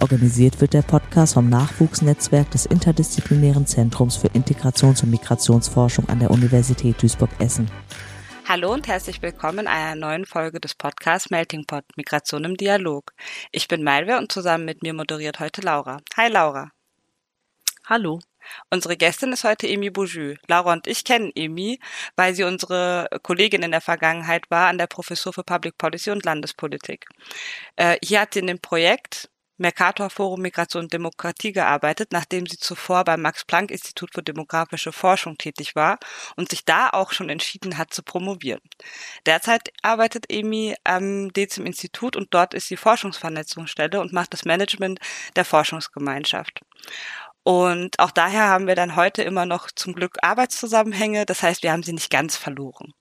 Organisiert wird der Podcast vom Nachwuchsnetzwerk des Interdisziplinären Zentrums für Integrations- und Migrationsforschung an der Universität Duisburg-Essen. Hallo und herzlich willkommen in einer neuen Folge des Podcasts Melting Pot Migration im Dialog. Ich bin Malwe und zusammen mit mir moderiert heute Laura. Hi Laura. Hallo. Unsere Gästin ist heute Emi Boujou. Laura und ich kennen Emi, weil sie unsere Kollegin in der Vergangenheit war an der Professur für Public Policy und Landespolitik. Äh, hier hat sie in dem Projekt Mercator Forum Migration und Demokratie gearbeitet, nachdem sie zuvor beim Max-Planck-Institut für demografische Forschung tätig war und sich da auch schon entschieden hat zu promovieren. Derzeit arbeitet Emi am DEZIM Institut und dort ist sie Forschungsvernetzungsstelle und macht das Management der Forschungsgemeinschaft. Und auch daher haben wir dann heute immer noch zum Glück Arbeitszusammenhänge. Das heißt, wir haben sie nicht ganz verloren.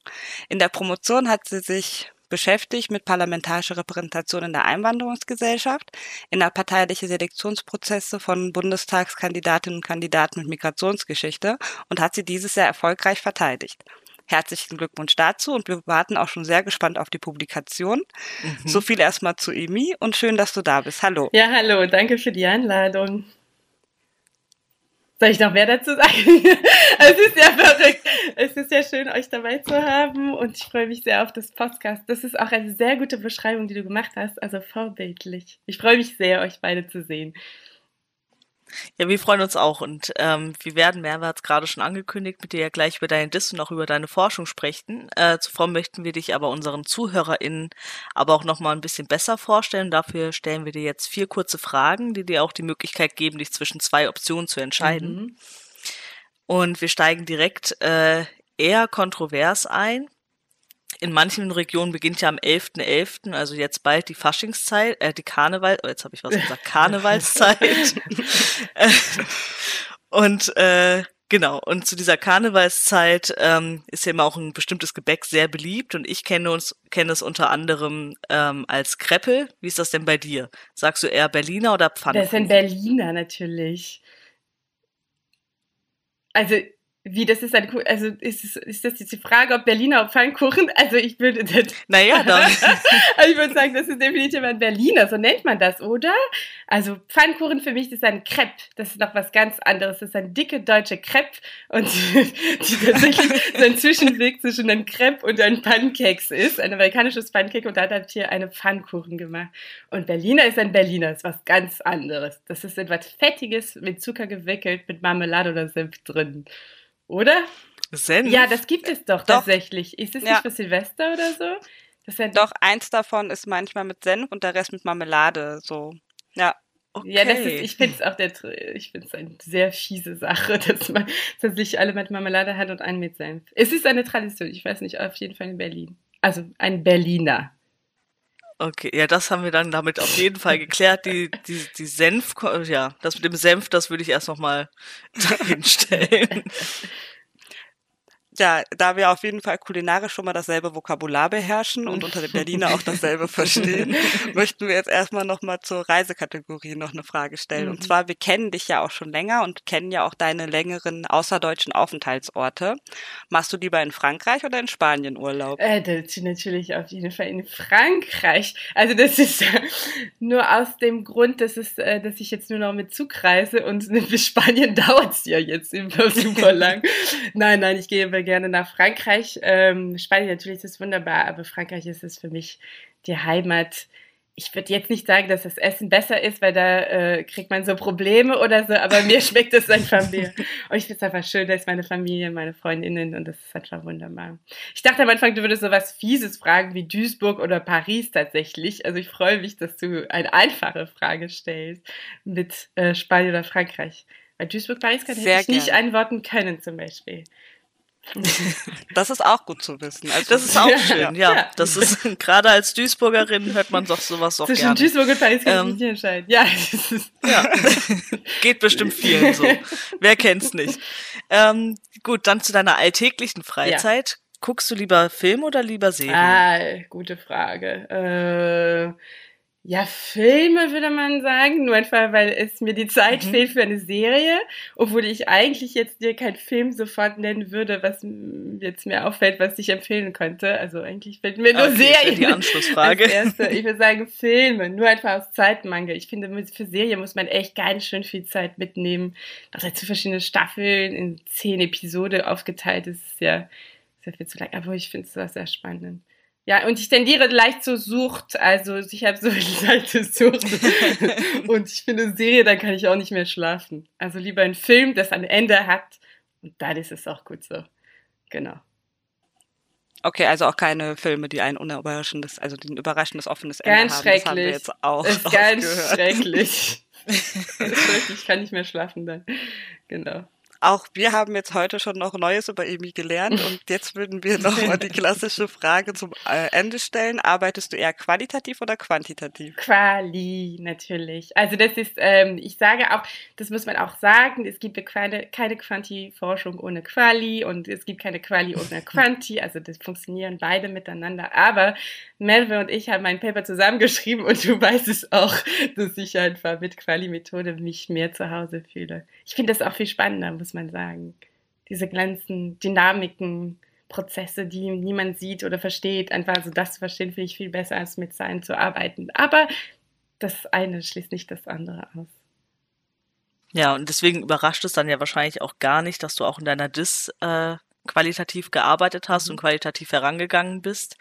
In der Promotion hat sie sich beschäftigt mit parlamentarischer Repräsentation in der Einwanderungsgesellschaft, innerparteiliche Selektionsprozesse von Bundestagskandidatinnen und Kandidaten mit Migrationsgeschichte und hat sie dieses sehr erfolgreich verteidigt. Herzlichen Glückwunsch dazu und wir warten auch schon sehr gespannt auf die Publikation. Mhm. So viel erstmal zu Emi und schön, dass du da bist. Hallo. Ja, hallo, danke für die Einladung. Soll ich noch mehr dazu sagen? es ist ja verrückt. Es ist ja schön, euch dabei zu haben und ich freue mich sehr auf das Podcast. Das ist auch eine sehr gute Beschreibung, die du gemacht hast, also vorbildlich. Ich freue mich sehr, euch beide zu sehen. Ja, wir freuen uns auch und ähm, wir werden, Merve hat es gerade schon angekündigt, mit dir ja gleich über deine Diss und auch über deine Forschung sprechen. Äh, zuvor möchten wir dich aber unseren ZuhörerInnen aber auch nochmal ein bisschen besser vorstellen. Dafür stellen wir dir jetzt vier kurze Fragen, die dir auch die Möglichkeit geben, dich zwischen zwei Optionen zu entscheiden. Mhm. Und wir steigen direkt äh, eher kontrovers ein in manchen Regionen beginnt ja am 11.11., .11., also jetzt bald die Faschingszeit, äh, die Karneval, oh, jetzt habe ich was gesagt, Karnevalszeit. und äh, genau, und zu dieser Karnevalszeit ähm, ist ja immer auch ein bestimmtes Gebäck sehr beliebt und ich kenne uns kenne es unter anderem ähm, als Kreppel. Wie ist das denn bei dir? Sagst du eher Berliner oder Pfannkuchen? Das sind Berliner natürlich. Also wie, das ist ein, also ist, es, ist das jetzt die Frage, ob Berliner, ob Pfannkuchen? Also ich würde, das, naja, dann. also ich würde sagen, das ist definitiv ein Berliner, so nennt man das, oder? Also Pfannkuchen für mich ist ein Crepe, das ist noch was ganz anderes, das ist ein dicke deutsche Crepe und die tatsächlich so ein Zwischenweg zwischen einem Crepe und einem Pancakes ist, ein amerikanisches Pancake und da hat hier eine Pfannkuchen gemacht. Und Berliner ist ein Berliner, ist was ganz anderes. Das ist etwas Fettiges, mit Zucker gewickelt, mit Marmelade oder Senf drin. Oder? Senf? Ja, das gibt es doch, doch. tatsächlich. Ist es ja. nicht für Silvester oder so? Ja doch, eins davon ist manchmal mit Senf und der Rest mit Marmelade, so. Ja. Okay. Ja, das ist, ich finde es auch der, ich finde es eine sehr fiese Sache, dass man tatsächlich alle mit Marmelade hat und einen mit Senf. Es ist eine Tradition, ich weiß nicht, auf jeden Fall in Berlin. Also ein Berliner. Okay, ja, das haben wir dann damit auf jeden Fall geklärt. Die, die, die Senf, ja, das mit dem Senf, das würde ich erst nochmal hinstellen. Ja, da wir auf jeden Fall kulinarisch schon mal dasselbe Vokabular beherrschen und unter den Berliner auch dasselbe verstehen, möchten wir jetzt erstmal nochmal zur Reisekategorie noch eine Frage stellen. Mhm. Und zwar, wir kennen dich ja auch schon länger und kennen ja auch deine längeren außerdeutschen Aufenthaltsorte. Machst du lieber in Frankreich oder in Spanien Urlaub? Äh, das natürlich auf jeden Fall in Frankreich. Also das ist nur aus dem Grund, dass, es, äh, dass ich jetzt nur noch mit Zug reise und bis Spanien dauert es ja jetzt immer super lang. nein, nein, ich gehe gerne nach Frankreich. Ähm, Spanien natürlich ist wunderbar, aber Frankreich ist es für mich die Heimat. Ich würde jetzt nicht sagen, dass das Essen besser ist, weil da äh, kriegt man so Probleme oder so, aber mir schmeckt es einfach mehr. Und ich finde es einfach schön, da ist meine Familie, meine Freundinnen und das ist einfach wunderbar. Ich dachte am Anfang, du würdest so was Fieses fragen wie Duisburg oder Paris tatsächlich. Also ich freue mich, dass du eine einfache Frage stellst mit äh, Spanien oder Frankreich. Weil Duisburg, Paris kann ich nicht antworten können zum Beispiel. Das ist auch gut zu wissen. Also, das ist auch schön, ja. ja. Das ist gerade als Duisburgerin hört man doch sowas doch Zwischen gerne. Duisburg und Paris kann ähm, ich nicht entscheiden. Ja. ja. Geht bestimmt vielen so. Wer kennt's nicht? Ähm, gut, dann zu deiner alltäglichen Freizeit. Guckst du lieber Film oder lieber Serie? Ah, gute Frage. Äh, ja, Filme würde man sagen, nur einfach, weil es mir die Zeit mhm. fehlt für eine Serie, obwohl ich eigentlich jetzt dir keinen Film sofort nennen würde, was jetzt mir auffällt, was ich empfehlen könnte. Also eigentlich fällt mir nur okay, Serien. Die Anschlussfrage. Erste. Ich würde sagen Filme, nur einfach aus Zeitmangel. Ich finde, für Serien muss man echt ganz schön viel Zeit mitnehmen. Auch dazu verschiedene Staffeln in zehn Episoden aufgeteilt, das ist ja sehr viel zu lang. Aber ich finde es sehr spannend. Ja, und ich tendiere leicht zur Sucht. Also ich habe so eine leichte Sucht. und ich finde Serie, dann kann ich auch nicht mehr schlafen. Also lieber ein Film, das ein Ende hat. Und dann ist es auch gut so. Genau. Okay, also auch keine Filme, die ein unüberraschendes, also ein überraschendes offenes Ende ganz haben. Schrecklich. Das haben wir jetzt auch ist ganz schrecklich. ich kann nicht mehr schlafen dann. Genau. Auch wir haben jetzt heute schon noch Neues über Emi gelernt und jetzt würden wir noch mal die klassische Frage zum äh, Ende stellen. Arbeitest du eher qualitativ oder quantitativ? Quali, natürlich. Also das ist, ähm, ich sage auch, das muss man auch sagen, es gibt keine, keine Quanti-Forschung ohne Quali und es gibt keine Quali ohne Quanti, also das funktionieren beide miteinander. Aber Melve und ich haben ein Paper zusammengeschrieben und du weißt es auch, dass ich einfach mit Quali-Methode mich mehr zu Hause fühle. Ich finde das auch viel spannender, muss man sagen. Diese ganzen Dynamiken, Prozesse, die niemand sieht oder versteht, einfach so das zu verstehen, finde ich viel besser, als mit Zahlen zu arbeiten. Aber das eine schließt nicht das andere aus. Ja, und deswegen überrascht es dann ja wahrscheinlich auch gar nicht, dass du auch in deiner Dis äh, qualitativ gearbeitet hast und mhm. qualitativ herangegangen bist.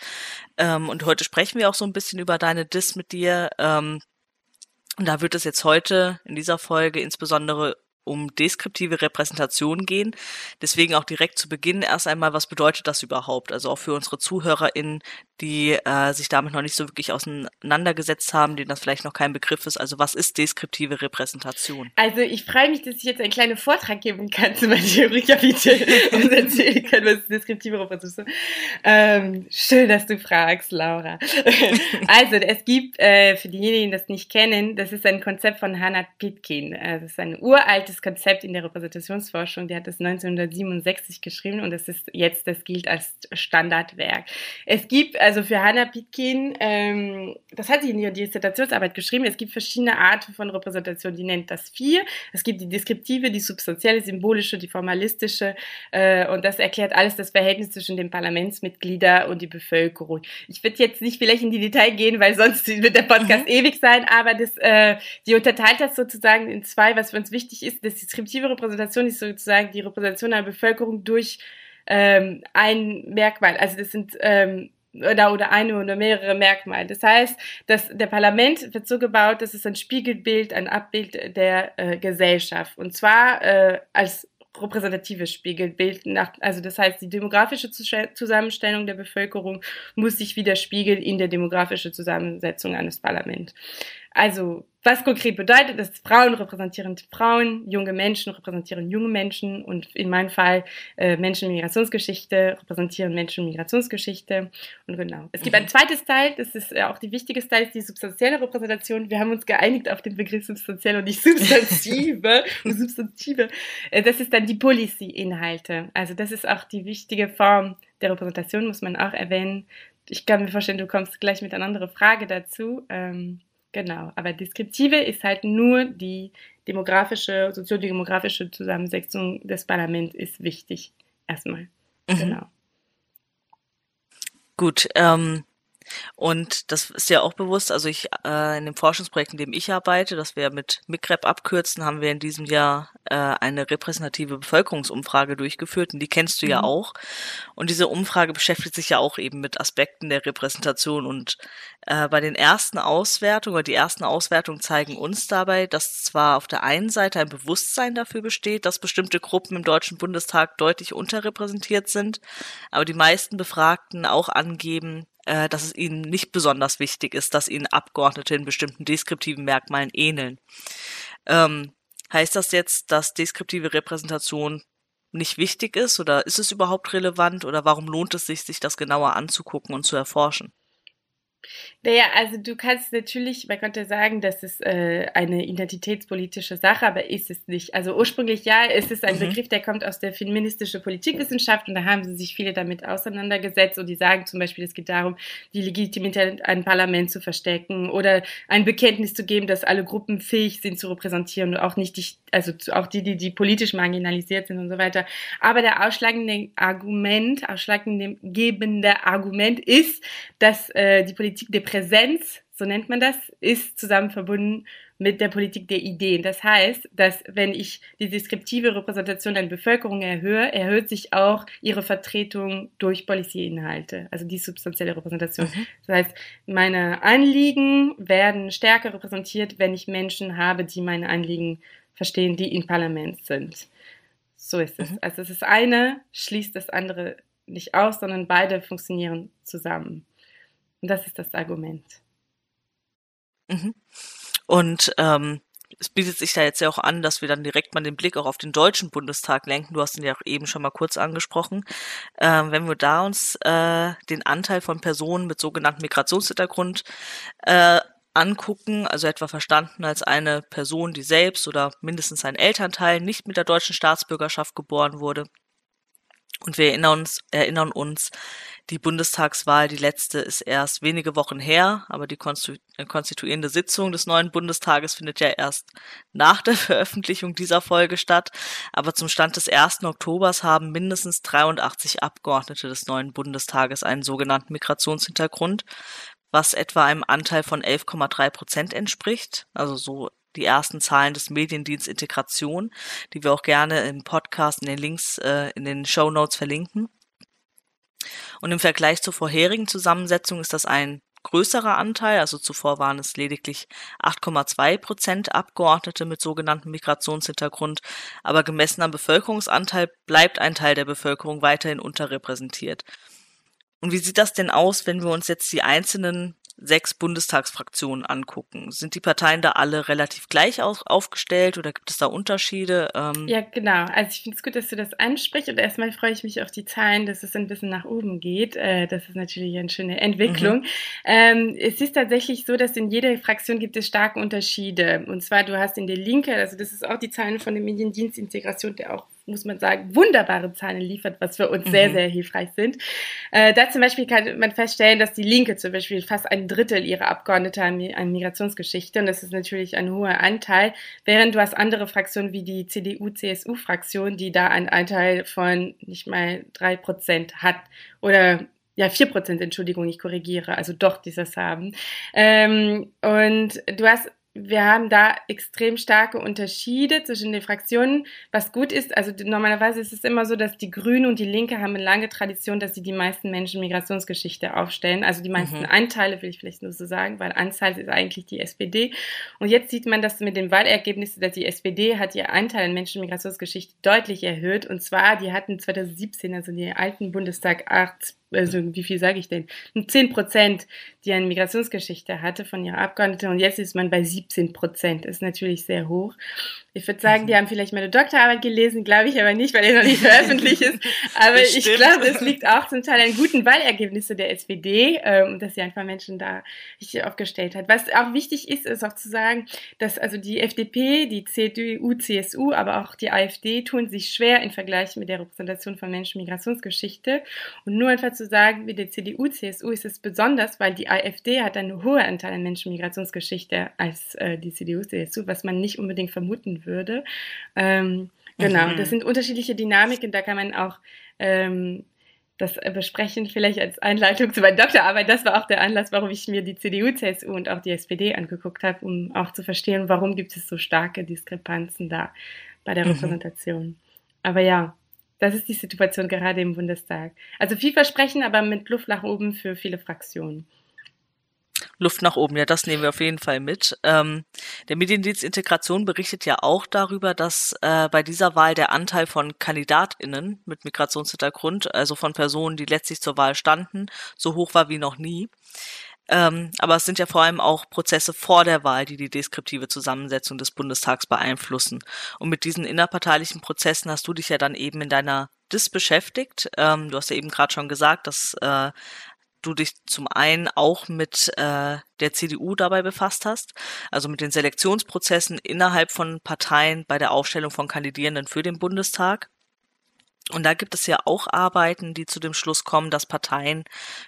Ähm, und heute sprechen wir auch so ein bisschen über deine Dis mit dir. Ähm, und da wird es jetzt heute in dieser Folge insbesondere um deskriptive Repräsentation gehen. Deswegen auch direkt zu Beginn erst einmal, was bedeutet das überhaupt? Also auch für unsere ZuhörerInnen, die äh, sich damit noch nicht so wirklich auseinandergesetzt haben, denen das vielleicht noch kein Begriff ist. Also was ist deskriptive Repräsentation? Also ich freue mich, dass ich jetzt einen kleinen Vortrag geben kann zu meinem Theoriekapitel und erzählen kann, was ist deskriptive Repräsentation. Ähm, schön, dass du fragst, Laura. also es gibt, äh, für diejenigen, die das nicht kennen, das ist ein Konzept von Hannah Pitkin. Äh, das ist ein uraltes altes Konzept in der Repräsentationsforschung. Der hat das 1967 geschrieben und das ist jetzt, das gilt als Standardwerk. Es gibt also für Hannah Pitkin, ähm, das hat sie in ihrer Dissertationsarbeit geschrieben, es gibt verschiedene Arten von Repräsentation. Die nennt das vier. Es gibt die deskriptive, die substanzielle, symbolische, die formalistische äh, und das erklärt alles das Verhältnis zwischen den Parlamentsmitgliedern und die Bevölkerung. Ich würde jetzt nicht vielleicht in die Detail gehen, weil sonst wird der Podcast mhm. ewig sein, aber das, äh, die unterteilt das sozusagen in zwei, was für uns wichtig ist ist, deskriptive Repräsentation ist sozusagen die Repräsentation einer Bevölkerung durch ähm, ein Merkmal. Also das sind ähm, oder, oder eine oder mehrere Merkmale. Das heißt, dass der Parlament wird so gebaut, dass es ein Spiegelbild, ein Abbild der äh, Gesellschaft. Und zwar äh, als repräsentatives Spiegelbild. Nach, also das heißt, die demografische Zusammenstellung der Bevölkerung muss sich widerspiegeln in der demografischen Zusammensetzung eines Parlaments. Also was konkret bedeutet, dass Frauen repräsentieren Frauen, junge Menschen repräsentieren junge Menschen und in meinem Fall äh, Menschen Migrationsgeschichte repräsentieren Menschen Migrationsgeschichte und genau. Es gibt mhm. ein zweites Teil, das ist äh, auch die wichtige Teil, ist die substanzielle Repräsentation. Wir haben uns geeinigt auf den Begriff substanziell und nicht Substantive und Substantive. Äh, das ist dann die Policy-Inhalte. Also das ist auch die wichtige Form der Repräsentation, muss man auch erwähnen. Ich kann mir vorstellen, du kommst gleich mit einer anderen Frage dazu. Ähm, Genau, aber deskriptive ist halt nur die demografische, soziodemografische Zusammensetzung des Parlaments ist wichtig. Erstmal. Mhm. Genau. Gut, ähm, und das ist ja auch bewusst, also ich äh, in dem Forschungsprojekt, in dem ich arbeite, das wir mit MICREP abkürzen, haben wir in diesem Jahr äh, eine repräsentative Bevölkerungsumfrage durchgeführt und die kennst du mhm. ja auch. Und diese Umfrage beschäftigt sich ja auch eben mit Aspekten der Repräsentation und äh, bei den ersten Auswertungen oder die ersten Auswertungen zeigen uns dabei, dass zwar auf der einen Seite ein Bewusstsein dafür besteht, dass bestimmte Gruppen im Deutschen Bundestag deutlich unterrepräsentiert sind, aber die meisten Befragten auch angeben, äh, dass es ihnen nicht besonders wichtig ist, dass ihnen Abgeordnete in bestimmten deskriptiven Merkmalen ähneln. Ähm, heißt das jetzt, dass deskriptive Repräsentation nicht wichtig ist oder ist es überhaupt relevant oder warum lohnt es sich, sich das genauer anzugucken und zu erforschen? Naja, also du kannst natürlich, man könnte sagen, das ist äh, eine identitätspolitische Sache, aber ist es nicht. Also ursprünglich ja, ist es ein mhm. Begriff, der kommt aus der feministischen Politikwissenschaft und da haben sie sich viele damit auseinandergesetzt und die sagen zum Beispiel, es geht darum, die Legitimität ein Parlament zu verstecken oder ein Bekenntnis zu geben, dass alle Gruppen fähig sind zu repräsentieren und auch nicht die, also auch die, die, die politisch marginalisiert sind und so weiter. Aber der ausschlagende Argument, ausschlaggebende Argument ist, dass äh, die Politik der Präsenz, so nennt man das, ist zusammen verbunden mit der Politik der Ideen. Das heißt, dass wenn ich die deskriptive Repräsentation der Bevölkerung erhöhe, erhöht sich auch ihre Vertretung durch Policy-Inhalte, also die substanzielle Repräsentation. Mhm. Das heißt, meine Anliegen werden stärker repräsentiert, wenn ich Menschen habe, die meine Anliegen verstehen, die im Parlament sind. So ist es. Mhm. Also das eine schließt das andere nicht aus, sondern beide funktionieren zusammen. Und das ist das Argument. Mhm. Und ähm, es bietet sich da jetzt ja auch an, dass wir dann direkt mal den Blick auch auf den Deutschen Bundestag lenken. Du hast ihn ja auch eben schon mal kurz angesprochen. Ähm, wenn wir da uns äh, den Anteil von Personen mit sogenanntem Migrationshintergrund äh, angucken, also etwa verstanden als eine Person, die selbst oder mindestens ein Elternteil nicht mit der deutschen Staatsbürgerschaft geboren wurde. Und wir erinnern uns, erinnern uns die Bundestagswahl, die letzte, ist erst wenige Wochen her, aber die äh, konstituierende Sitzung des neuen Bundestages findet ja erst nach der Veröffentlichung dieser Folge statt. Aber zum Stand des 1. Oktobers haben mindestens 83 Abgeordnete des neuen Bundestages einen sogenannten Migrationshintergrund, was etwa einem Anteil von 11,3 Prozent entspricht. Also so die ersten Zahlen des Mediendienst Integration, die wir auch gerne im Podcast in den Links äh, in den Show Notes verlinken. Und im Vergleich zur vorherigen Zusammensetzung ist das ein größerer Anteil, also zuvor waren es lediglich 8,2 Prozent Abgeordnete mit sogenanntem Migrationshintergrund, aber gemessen am Bevölkerungsanteil bleibt ein Teil der Bevölkerung weiterhin unterrepräsentiert. Und wie sieht das denn aus, wenn wir uns jetzt die einzelnen sechs Bundestagsfraktionen angucken. Sind die Parteien da alle relativ gleich auf, aufgestellt oder gibt es da Unterschiede? Ähm ja, genau. Also ich finde es gut, dass du das ansprichst und erstmal freue ich mich auf die Zahlen, dass es ein bisschen nach oben geht. Äh, das ist natürlich eine schöne Entwicklung. Mhm. Ähm, es ist tatsächlich so, dass in jeder Fraktion gibt es starke Unterschiede. Und zwar, du hast in der Linke, also das ist auch die Zahlen von der Mediendienstintegration, der auch muss man sagen, wunderbare Zahlen liefert, was für uns mhm. sehr, sehr hilfreich sind. Äh, da zum Beispiel kann man feststellen, dass die Linke zum Beispiel fast ein Drittel ihrer Abgeordnete an, an Migrationsgeschichte und das ist natürlich ein hoher Anteil, während du hast andere Fraktionen wie die CDU-CSU-Fraktion, die da einen Anteil von nicht mal drei Prozent hat oder ja, vier Prozent, Entschuldigung, ich korrigiere, also doch dieses haben. Ähm, und du hast wir haben da extrem starke Unterschiede zwischen den Fraktionen, was gut ist. Also normalerweise ist es immer so, dass die Grüne und die Linke haben eine lange Tradition, dass sie die meisten Menschen Migrationsgeschichte aufstellen. Also die meisten mhm. Anteile will ich vielleicht nur so sagen, weil Anzahl ist eigentlich die SPD. Und jetzt sieht man das mit den Wahlergebnissen, dass die SPD hat ihr Anteil an Menschen Migrationsgeschichte deutlich erhöht. Und zwar, die hatten 2017, also die alten Bundestag, acht also wie viel sage ich denn? 10 Prozent, die eine Migrationsgeschichte hatte von ihrer Abgeordneten und jetzt ist man bei 17 Prozent. Ist natürlich sehr hoch. Ich würde sagen, die haben vielleicht meine Doktorarbeit gelesen, glaube ich aber nicht, weil er noch nicht veröffentlicht ist. Aber ich glaube, es liegt auch zum Teil an guten Wahlergebnissen der SPD, ähm, dass sie einfach Menschen da richtig aufgestellt hat. Was auch wichtig ist, ist auch zu sagen, dass also die FDP, die CDU, CSU, aber auch die AfD tun sich schwer im Vergleich mit der Repräsentation von Menschen Migrationsgeschichte. Und nur einfach zu sagen, wie der CDU, CSU ist es besonders, weil die AfD hat einen hohen Anteil an Menschen Migrationsgeschichte als äh, die CDU, CSU, was man nicht unbedingt vermuten würde. Ähm, genau, mhm. das sind unterschiedliche Dynamiken, da kann man auch ähm, das besprechen, vielleicht als Einleitung zu meiner Doktorarbeit. Das war auch der Anlass, warum ich mir die CDU, CSU und auch die SPD angeguckt habe, um auch zu verstehen, warum gibt es so starke Diskrepanzen da bei der mhm. Repräsentation. Aber ja, das ist die Situation gerade im Bundestag. Also viel Versprechen, aber mit Luft nach oben für viele Fraktionen. Luft nach oben, ja, das nehmen wir auf jeden Fall mit. Ähm, der Mediendienst Integration berichtet ja auch darüber, dass äh, bei dieser Wahl der Anteil von KandidatInnen mit Migrationshintergrund, also von Personen, die letztlich zur Wahl standen, so hoch war wie noch nie. Ähm, aber es sind ja vor allem auch Prozesse vor der Wahl, die die deskriptive Zusammensetzung des Bundestags beeinflussen. Und mit diesen innerparteilichen Prozessen hast du dich ja dann eben in deiner DIS beschäftigt. Ähm, du hast ja eben gerade schon gesagt, dass äh, du dich zum einen auch mit äh, der CDU dabei befasst hast, also mit den Selektionsprozessen innerhalb von Parteien bei der Aufstellung von Kandidierenden für den Bundestag. Und da gibt es ja auch Arbeiten, die zu dem Schluss kommen, dass Parteien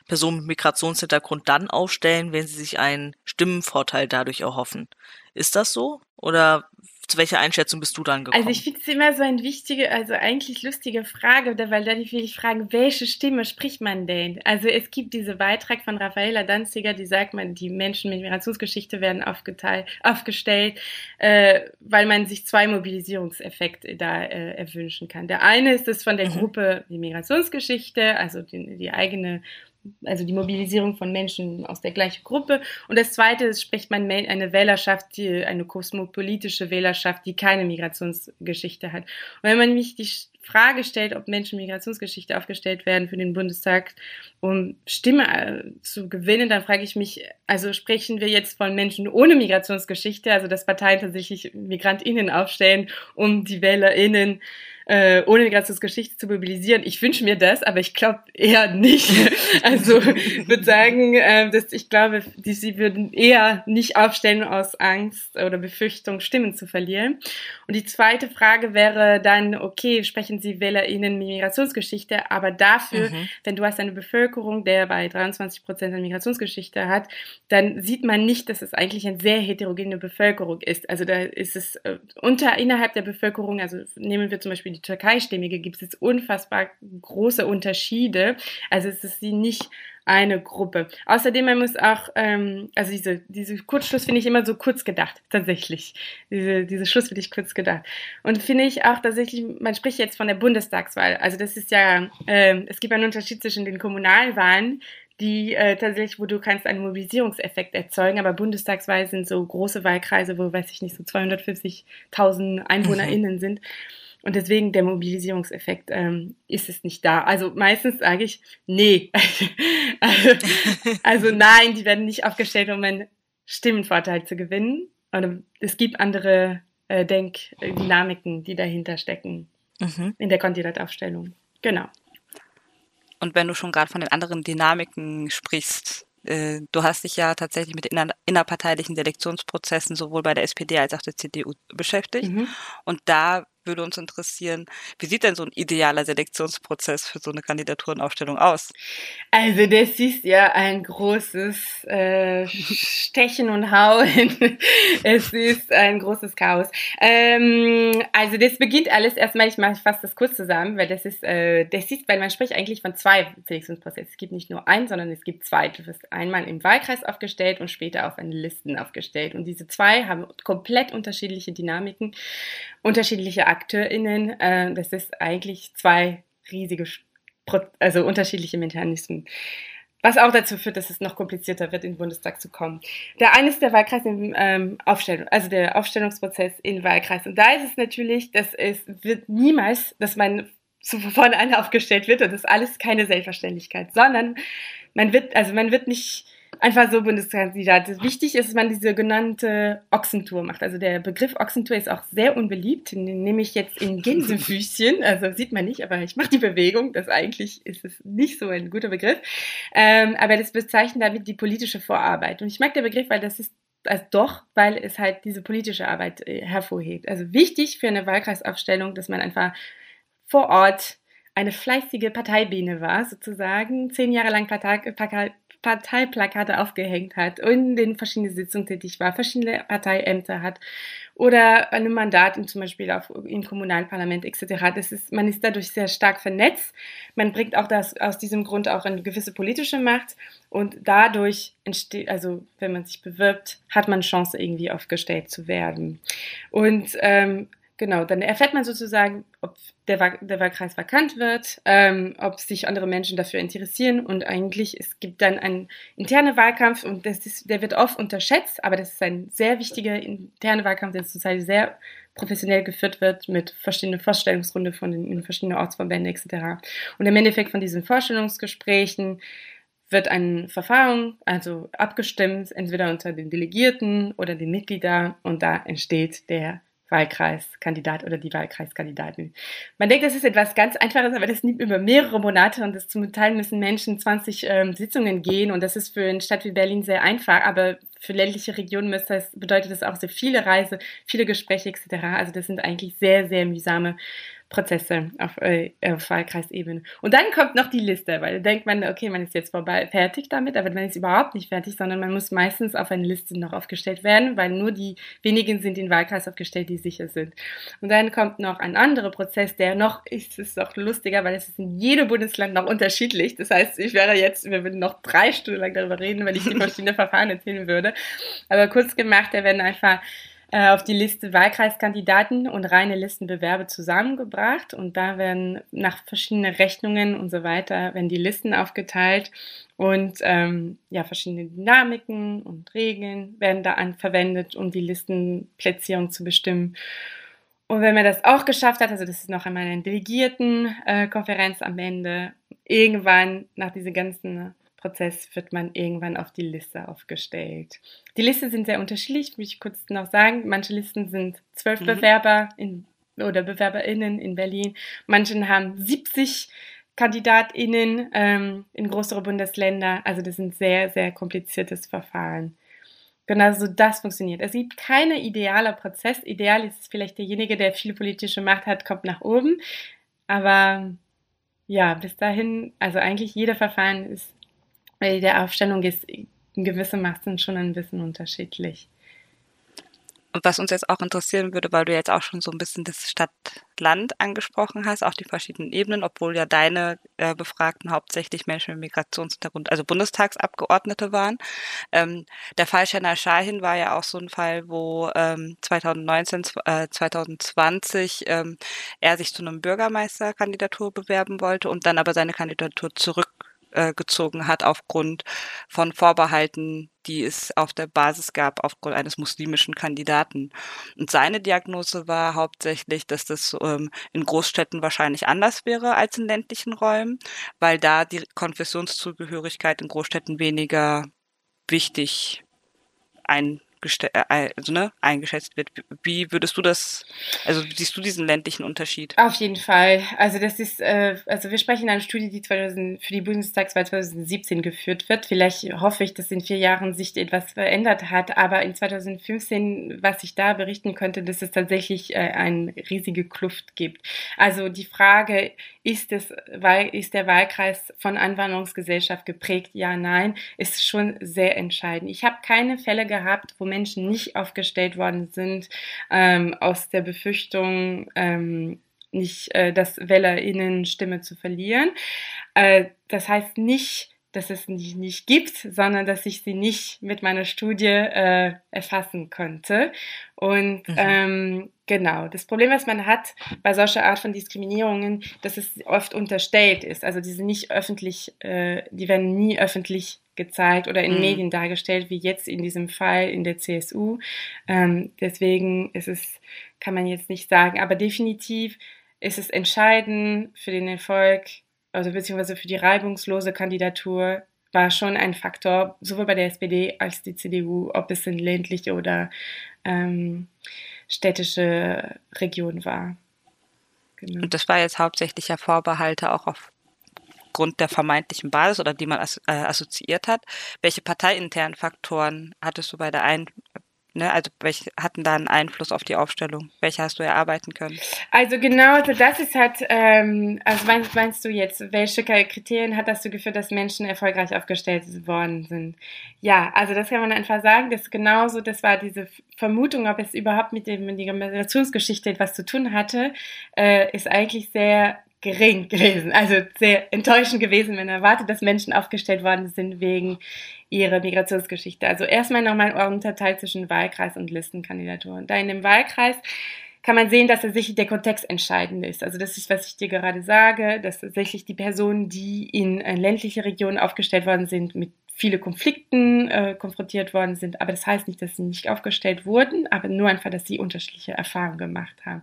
Personen mit Migrationshintergrund dann aufstellen, wenn sie sich einen Stimmenvorteil dadurch erhoffen. Ist das so? Oder zu welcher Einschätzung bist du dann gekommen? Also ich finde es immer so eine wichtige, also eigentlich lustige Frage, weil dann will ich fragen, welche Stimme spricht man denn? Also es gibt diese Beitrag von Raffaella Danziger, die sagt man, die Menschen mit Migrationsgeschichte werden aufgeteilt, aufgestellt, äh, weil man sich zwei Mobilisierungseffekte da äh, erwünschen kann. Der eine ist das von der mhm. Gruppe die Migrationsgeschichte, also die, die eigene also die Mobilisierung von Menschen aus der gleichen Gruppe. Und das Zweite ist, spricht man eine Wählerschaft, die, eine kosmopolitische Wählerschaft, die keine Migrationsgeschichte hat. Und wenn man mich die Frage stellt, ob Menschen Migrationsgeschichte aufgestellt werden für den Bundestag, um Stimme äh, zu gewinnen, dann frage ich mich, also sprechen wir jetzt von Menschen ohne Migrationsgeschichte, also dass Parteien tatsächlich MigrantInnen aufstellen, um die WählerInnen äh, ohne Migrationsgeschichte zu mobilisieren. Ich wünsche mir das, aber ich glaube eher nicht. also würde sagen, äh, dass ich glaube, die, sie würden eher nicht aufstellen aus Angst oder Befürchtung, Stimmen zu verlieren. Und die zweite Frage wäre dann, okay, sprechen Sie WählerInnen Migrationsgeschichte, aber dafür, mhm. wenn du hast eine Bevölkerung, der bei 23 Prozent an Migrationsgeschichte hat, dann sieht man nicht, dass es eigentlich eine sehr heterogene Bevölkerung ist. Also da ist es äh, unter, innerhalb der Bevölkerung, also nehmen wir zum Beispiel die Türkei-Stimmige gibt es unfassbar große Unterschiede. Also es ist sie nicht eine Gruppe. Außerdem, man muss auch, ähm, also diese, diese Kurzschluss finde ich immer so kurz gedacht, tatsächlich. Diese, diese Schluss finde ich kurz gedacht. Und finde ich auch tatsächlich, man spricht jetzt von der Bundestagswahl. Also das ist ja, äh, es gibt einen Unterschied zwischen den Kommunalwahlen, die äh, tatsächlich, wo du kannst einen Mobilisierungseffekt erzeugen, aber Bundestagswahl sind so große Wahlkreise, wo, weiß ich nicht, so 250.000 EinwohnerInnen mhm. sind. Und deswegen der Mobilisierungseffekt ähm, ist es nicht da. Also meistens sage ich, nee. also, also, nein, die werden nicht aufgestellt, um einen Stimmenvorteil zu gewinnen. Und es gibt andere äh, Denkdynamiken, die dahinter stecken mhm. in der Kandidataufstellung. Genau. Und wenn du schon gerade von den anderen Dynamiken sprichst, äh, du hast dich ja tatsächlich mit inner, innerparteilichen Selektionsprozessen sowohl bei der SPD als auch der CDU beschäftigt. Mhm. Und da würde uns interessieren, wie sieht denn so ein idealer Selektionsprozess für so eine Kandidaturenaufstellung aus? Also das ist ja ein großes äh, Stechen und Hauen. es ist ein großes Chaos. Ähm, also das beginnt alles erstmal, ich mache fast das kurz zusammen, weil das ist, äh, das ist, weil man spricht eigentlich von zwei Selektionsprozessen. Es gibt nicht nur einen, sondern es gibt zwei. Du wirst einmal im Wahlkreis aufgestellt und später auf eine Listen aufgestellt. Und diese zwei haben komplett unterschiedliche Dynamiken, unterschiedliche AkteurInnen. Äh, das ist eigentlich zwei riesige, also unterschiedliche Mechanismen. Was auch dazu führt, dass es noch komplizierter wird, in den Bundestag zu kommen. Der eine ist der Wahlkreis in ähm, Aufstellung, also der Aufstellungsprozess in Wahlkreis. Und da ist es natürlich, dass es wird niemals, dass man zu vorne aufgestellt wird und das ist alles keine Selbstverständlichkeit, sondern man wird, also man wird nicht einfach so Bundeskandidat. Wichtig ist, dass man diese genannte Ochsentour macht. Also der Begriff Ochsentour ist auch sehr unbeliebt. Den nehme ich jetzt in Gänsefüßchen. Also sieht man nicht, aber ich mache die Bewegung. Das eigentlich ist es nicht so ein guter Begriff. Ähm, aber das bezeichnet damit die politische Vorarbeit. Und ich mag den Begriff, weil das ist also doch, weil es halt diese politische Arbeit äh, hervorhebt. Also wichtig für eine Wahlkreisaufstellung, dass man einfach vor Ort eine fleißige Parteibiene war, sozusagen, zehn Jahre lang Partei, Parteiplakate aufgehängt hat und in den verschiedenen Sitzungen tätig war, verschiedene Parteiämter hat oder ein Mandat zum Beispiel auf, im Kommunalparlament etc. Das ist, man ist dadurch sehr stark vernetzt. Man bringt auch das, aus diesem Grund auch eine gewisse politische Macht und dadurch entsteht, also wenn man sich bewirbt, hat man Chance irgendwie aufgestellt zu werden. Und ähm, Genau, dann erfährt man sozusagen, ob der, der Wahlkreis vakant wird, ähm, ob sich andere Menschen dafür interessieren und eigentlich, es gibt dann einen internen Wahlkampf und ist, der wird oft unterschätzt, aber das ist ein sehr wichtiger interner Wahlkampf, der zurzeit sehr professionell geführt wird mit verschiedenen Vorstellungsrunden von den verschiedenen Ortsverbänden etc. Und im Endeffekt von diesen Vorstellungsgesprächen wird ein Verfahren also abgestimmt, entweder unter den Delegierten oder den Mitgliedern und da entsteht der Wahlkreiskandidat oder die Wahlkreiskandidatin. Man denkt, das ist etwas ganz Einfaches, aber das nimmt über mehrere Monate und das zum Teil müssen Menschen 20 ähm, Sitzungen gehen und das ist für eine Stadt wie Berlin sehr einfach, aber für ländliche Regionen das, bedeutet das auch sehr viele Reise, viele Gespräche etc. Also das sind eigentlich sehr, sehr mühsame Prozesse auf, äh, auf Wahlkreisebene. Und dann kommt noch die Liste, weil da denkt man, okay, man ist jetzt vorbei, fertig damit, aber man ist überhaupt nicht fertig, sondern man muss meistens auf eine Liste noch aufgestellt werden, weil nur die wenigen sind in Wahlkreis aufgestellt, die sicher sind. Und dann kommt noch ein anderer Prozess, der noch, ist es auch lustiger, weil es ist in jedem Bundesland noch unterschiedlich. Das heißt, ich wäre jetzt, wir würden noch drei Stunden lang darüber reden, wenn ich die verschiedenen Verfahren erzählen würde. Aber kurz gemacht, da werden einfach auf die Liste Wahlkreiskandidaten und reine Listenbewerbe zusammengebracht und da werden nach verschiedenen Rechnungen und so weiter werden die Listen aufgeteilt und ähm, ja verschiedene Dynamiken und Regeln werden da an, verwendet, um die Listenplatzierung zu bestimmen. Und wenn man das auch geschafft hat, also das ist noch einmal eine Delegiertenkonferenz äh, am Ende, irgendwann nach dieser ganzen Prozess wird man irgendwann auf die Liste aufgestellt. Die Listen sind sehr unterschiedlich, will ich kurz noch sagen. Manche Listen sind zwölf mhm. Bewerber in, oder BewerberInnen in Berlin. Manche haben 70 KandidatInnen ähm, in größere Bundesländer. Also das ist ein sehr, sehr kompliziertes Verfahren. Genau so das funktioniert. Es gibt keine idealer Prozess. Ideal ist es vielleicht derjenige, der viel politische Macht hat, kommt nach oben. Aber ja, bis dahin, also eigentlich jeder Verfahren ist weil der Aufstellung ist in gewissem Maße schon ein bisschen unterschiedlich. Und was uns jetzt auch interessieren würde, weil du jetzt auch schon so ein bisschen das Stadt-Land angesprochen hast, auch die verschiedenen Ebenen, obwohl ja deine äh, Befragten hauptsächlich Menschen mit Migrationshintergrund, also Bundestagsabgeordnete waren. Ähm, der Fall Shanna Shahin war ja auch so ein Fall, wo ähm, 2019, äh, 2020 ähm, er sich zu einem Bürgermeisterkandidatur bewerben wollte und dann aber seine Kandidatur zurück äh, gezogen hat aufgrund von Vorbehalten, die es auf der Basis gab, aufgrund eines muslimischen Kandidaten. Und seine Diagnose war hauptsächlich, dass das ähm, in Großstädten wahrscheinlich anders wäre als in ländlichen Räumen, weil da die Konfessionszugehörigkeit in Großstädten weniger wichtig ein also, ne, eingeschätzt wird. Wie würdest du das, also siehst du diesen ländlichen Unterschied? Auf jeden Fall. Also das ist, äh, also wir sprechen eine Studie, die 2000, für die Bundestagswahl 2017 geführt wird. Vielleicht hoffe ich, dass in vier Jahren sich etwas verändert hat, aber in 2015, was ich da berichten könnte, dass es tatsächlich äh, eine riesige Kluft gibt. Also die Frage, ist, es, ist der Wahlkreis von Anwanderungsgesellschaft geprägt? Ja, nein, ist schon sehr entscheidend. Ich habe keine Fälle gehabt, wo Menschen nicht aufgestellt worden sind, ähm, aus der Befürchtung, ähm, nicht äh, das WählerInnen Stimme zu verlieren. Äh, das heißt nicht, dass es nicht, nicht gibt, sondern dass ich sie nicht mit meiner Studie äh, erfassen konnte. Und mhm. ähm, genau, das Problem, was man hat bei solcher Art von Diskriminierungen, dass es oft unterstellt ist. Also diese nicht öffentlich, äh, die werden nie öffentlich gezeigt oder in mhm. Medien dargestellt, wie jetzt in diesem Fall in der CSU. Ähm, deswegen ist es, kann man jetzt nicht sagen, aber definitiv ist es entscheidend für den Erfolg also beziehungsweise für die reibungslose Kandidatur war schon ein Faktor, sowohl bei der SPD als die CDU, ob es in ländliche oder ähm, städtische Region war. Genau. Und das war jetzt hauptsächlich ja Vorbehalte auch aufgrund der vermeintlichen Basis oder die man äh, assoziiert hat. Welche parteiinternen Faktoren hattest du bei der Ein Ne, also welche hatten da einen Einfluss auf die Aufstellung? Welche hast du erarbeiten können? Also genau, also das ist halt, ähm, also meinst, meinst du jetzt, welche Kriterien hat dazu geführt, dass Menschen erfolgreich aufgestellt worden sind? Ja, also das kann man einfach sagen, das ist genauso, das war diese Vermutung, ob es überhaupt mit dem, mit der Migrationsgeschichte etwas zu tun hatte, äh, ist eigentlich sehr gering gewesen. Also sehr enttäuschend gewesen, wenn erwartet, dass Menschen aufgestellt worden sind wegen ihrer Migrationsgeschichte. Also erstmal nochmal unterteilt zwischen Wahlkreis und Listenkandidaturen. Da in dem Wahlkreis kann man sehen, dass tatsächlich der Kontext entscheidend ist. Also das ist, was ich dir gerade sage, dass tatsächlich die Personen, die in äh, ländliche Regionen aufgestellt worden sind, mit viele Konflikten äh, konfrontiert worden sind. Aber das heißt nicht, dass sie nicht aufgestellt wurden, aber nur einfach, dass sie unterschiedliche Erfahrungen gemacht haben.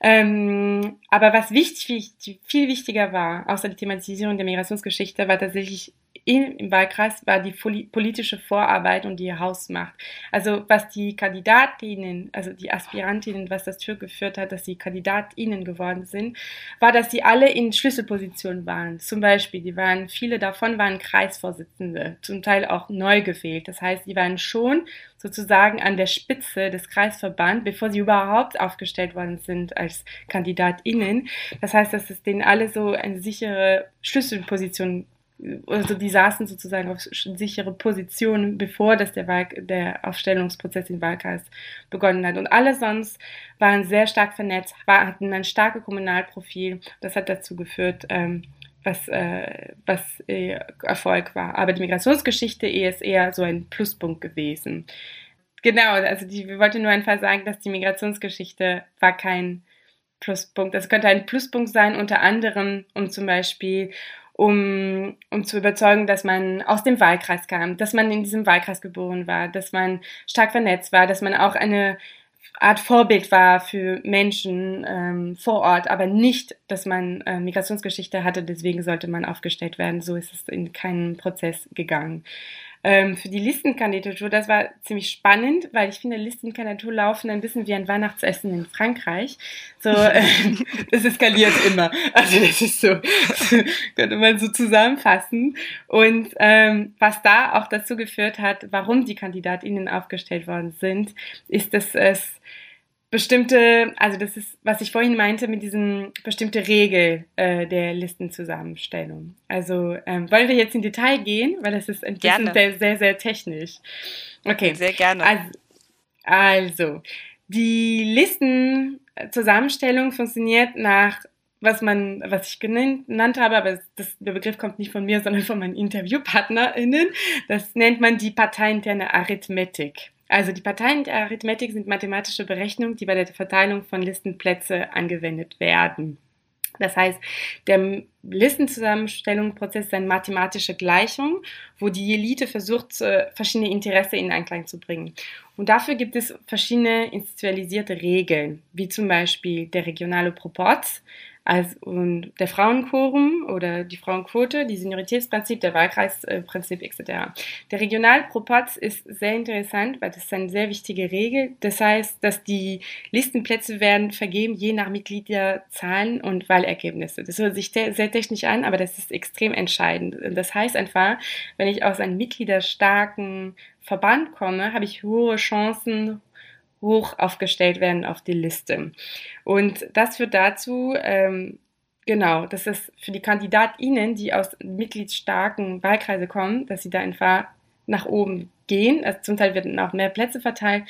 Ähm, aber was wichtig, viel wichtiger war, außer die Thematisierung der Migrationsgeschichte, war tatsächlich im Wahlkreis war die politische Vorarbeit und die Hausmacht. Also was die Kandidatinnen, also die Aspirantinnen, was das geführt hat, dass sie Kandidatinnen geworden sind, war, dass sie alle in Schlüsselpositionen waren. Zum Beispiel, die waren, viele davon waren Kreisvorsitzende, zum Teil auch neu gewählt. Das heißt, die waren schon sozusagen an der Spitze des Kreisverbands, bevor sie überhaupt aufgestellt worden sind als KandidatInnen. Das heißt, dass es denen alle so eine sichere Schlüsselposition also die saßen sozusagen auf sichere Positionen, bevor das der, Wahl, der Aufstellungsprozess im Wahlkreis begonnen hat. Und alle sonst waren sehr stark vernetzt, war, hatten ein starkes Kommunalprofil. Das hat dazu geführt, ähm, was, äh, was äh, Erfolg war. Aber die Migrationsgeschichte ist eher so ein Pluspunkt gewesen. Genau, also die, wir wollten nur einfach sagen, dass die Migrationsgeschichte war kein Pluspunkt. Das könnte ein Pluspunkt sein, unter anderem, um zum Beispiel um, um zu überzeugen, dass man aus dem Wahlkreis kam, dass man in diesem Wahlkreis geboren war, dass man stark vernetzt war, dass man auch eine Art Vorbild war für Menschen ähm, vor Ort, aber nicht, dass man äh, Migrationsgeschichte hatte, deswegen sollte man aufgestellt werden. So ist es in keinen Prozess gegangen ähm, für die Listenkandidatur. Das war ziemlich spannend, weil ich finde, Listenkandidatur laufen ein bisschen wie ein Weihnachtsessen in Frankreich. So, äh, das eskaliert immer. Also das ist so, könnte man so zusammenfassen. Und ähm, was da auch dazu geführt hat, warum die KandidatInnen aufgestellt worden sind, ist, dass es bestimmte, also das ist, was ich vorhin meinte mit diesem bestimmte Regel äh, der Listenzusammenstellung. Also ähm, wollen wir jetzt in Detail gehen, weil das ist ein bisschen sehr, sehr, sehr technisch. Okay. Sehr gerne. Also, also die Listenzusammenstellung funktioniert nach was man, was ich genannt habe, aber das, der Begriff kommt nicht von mir, sondern von meinen InterviewpartnerInnen. Das nennt man die parteiinterne Arithmetik. Also die Parteienarithmetik sind mathematische Berechnungen, die bei der Verteilung von Listenplätze angewendet werden. Das heißt, der Listenzusammenstellungsprozess ist eine mathematische Gleichung, wo die Elite versucht, verschiedene Interessen in Einklang zu bringen. Und dafür gibt es verschiedene institutionalisierte Regeln, wie zum Beispiel der regionale Proporz, also, und der Frauenquorum oder die Frauenquote, die Senioritätsprinzip, der Wahlkreisprinzip etc. Der Regionalproporz ist sehr interessant, weil das ist eine sehr wichtige Regel. Das heißt, dass die Listenplätze werden vergeben je nach Mitgliederzahlen und Wahlergebnisse. Das hört sich sehr technisch an, aber das ist extrem entscheidend. Das heißt einfach, wenn ich aus einem mitgliederstarken Verband komme, habe ich hohe Chancen, hoch aufgestellt werden auf die Liste. Und das führt dazu, ähm, genau, dass es für die KandidatInnen, die aus mitgliedsstarken Wahlkreise kommen, dass sie da einfach nach oben gehen. Also zum Teil werden auch mehr Plätze verteilt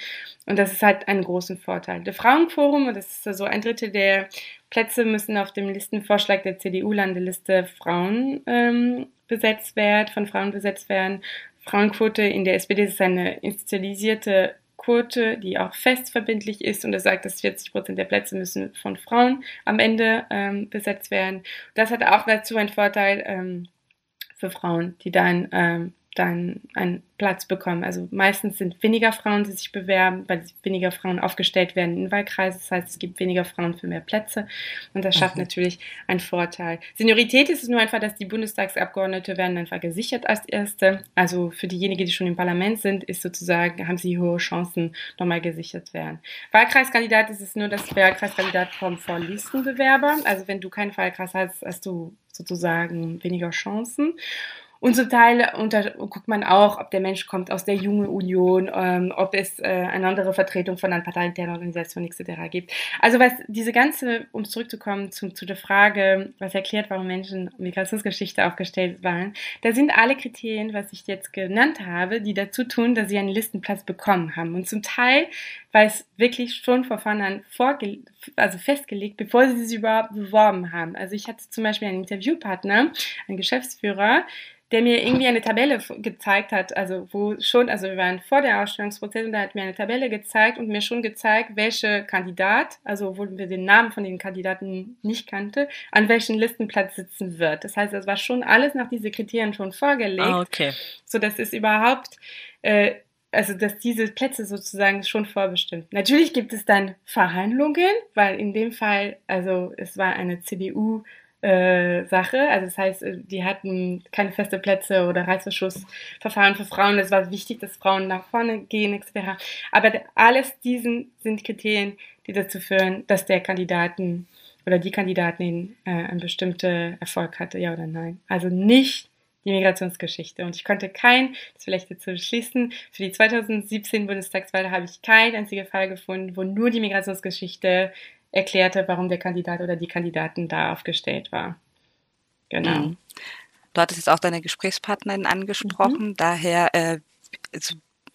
und das ist halt einen großen Vorteil. Der Frauenforum, das ist so ein Drittel der Plätze müssen auf dem Listenvorschlag der CDU-Landeliste Frauen ähm, besetzt werden, von Frauen besetzt werden. Frauenquote in der SPD ist eine institutionalisierte Quote, die auch fest verbindlich ist und er sagt, dass 40 Prozent der Plätze müssen von Frauen am Ende ähm, besetzt werden. Das hat auch dazu einen Vorteil ähm, für Frauen, die dann ähm, dann einen Platz bekommen. Also meistens sind weniger Frauen, die sich bewerben, weil weniger Frauen aufgestellt werden in Wahlkreisen. Das heißt, es gibt weniger Frauen für mehr Plätze und das schafft mhm. natürlich einen Vorteil. Seniorität ist es nur einfach, dass die Bundestagsabgeordnete werden einfach gesichert als Erste. Also für diejenigen, die schon im Parlament sind, ist sozusagen, haben sie hohe Chancen, nochmal gesichert werden. Wahlkreiskandidat ist es nur, dass Wahlkreiskandidat kommt vor Listenbewerber. Also wenn du keinen Wahlkreis hast, hast du sozusagen weniger Chancen. Und zum Teil unter, guckt man auch, ob der Mensch kommt aus der Jungen Union, ähm, ob es äh, eine andere Vertretung von einer parteiinternen Organisation etc. gibt. Also was diese ganze, um zurückzukommen zu, zu der Frage, was erklärt, warum Menschen Migrationsgeschichte aufgestellt waren, da sind alle Kriterien, was ich jetzt genannt habe, die dazu tun, dass sie einen Listenplatz bekommen haben. Und zum Teil war es wirklich schon von vornherein vorge also festgelegt, bevor sie sich überhaupt beworben haben. Also ich hatte zum Beispiel einen Interviewpartner, einen Geschäftsführer, der mir irgendwie eine Tabelle gezeigt hat, also wo schon, also wir waren vor der Ausstellungsprozess und da hat mir eine Tabelle gezeigt und mir schon gezeigt, welche Kandidat, also wo wir den Namen von den Kandidaten nicht kannte, an welchen Listenplatz sitzen wird. Das heißt, es war schon alles nach diesen Kriterien schon vorgelegt, ah, okay. so dass es überhaupt äh, also dass diese Plätze sozusagen schon vorbestimmt. Natürlich gibt es dann Verhandlungen, weil in dem Fall, also es war eine CDU äh, Sache. Also das heißt, äh, die hatten keine feste Plätze oder Reißverschlussverfahren für Frauen. Es war wichtig, dass Frauen nach vorne gehen etc. Aber alles diesen sind Kriterien, die dazu führen, dass der Kandidaten oder die Kandidatin äh, einen bestimmten Erfolg hatte, ja oder nein. Also nicht die Migrationsgeschichte. Und ich konnte kein, das vielleicht dazu schließen, für die 2017 Bundestagswahl habe ich keinen einzigen Fall gefunden, wo nur die Migrationsgeschichte erklärte, warum der Kandidat oder die Kandidatin da aufgestellt war. Genau. Mhm. Du hattest jetzt auch deine Gesprächspartnerin angesprochen, mhm. daher äh,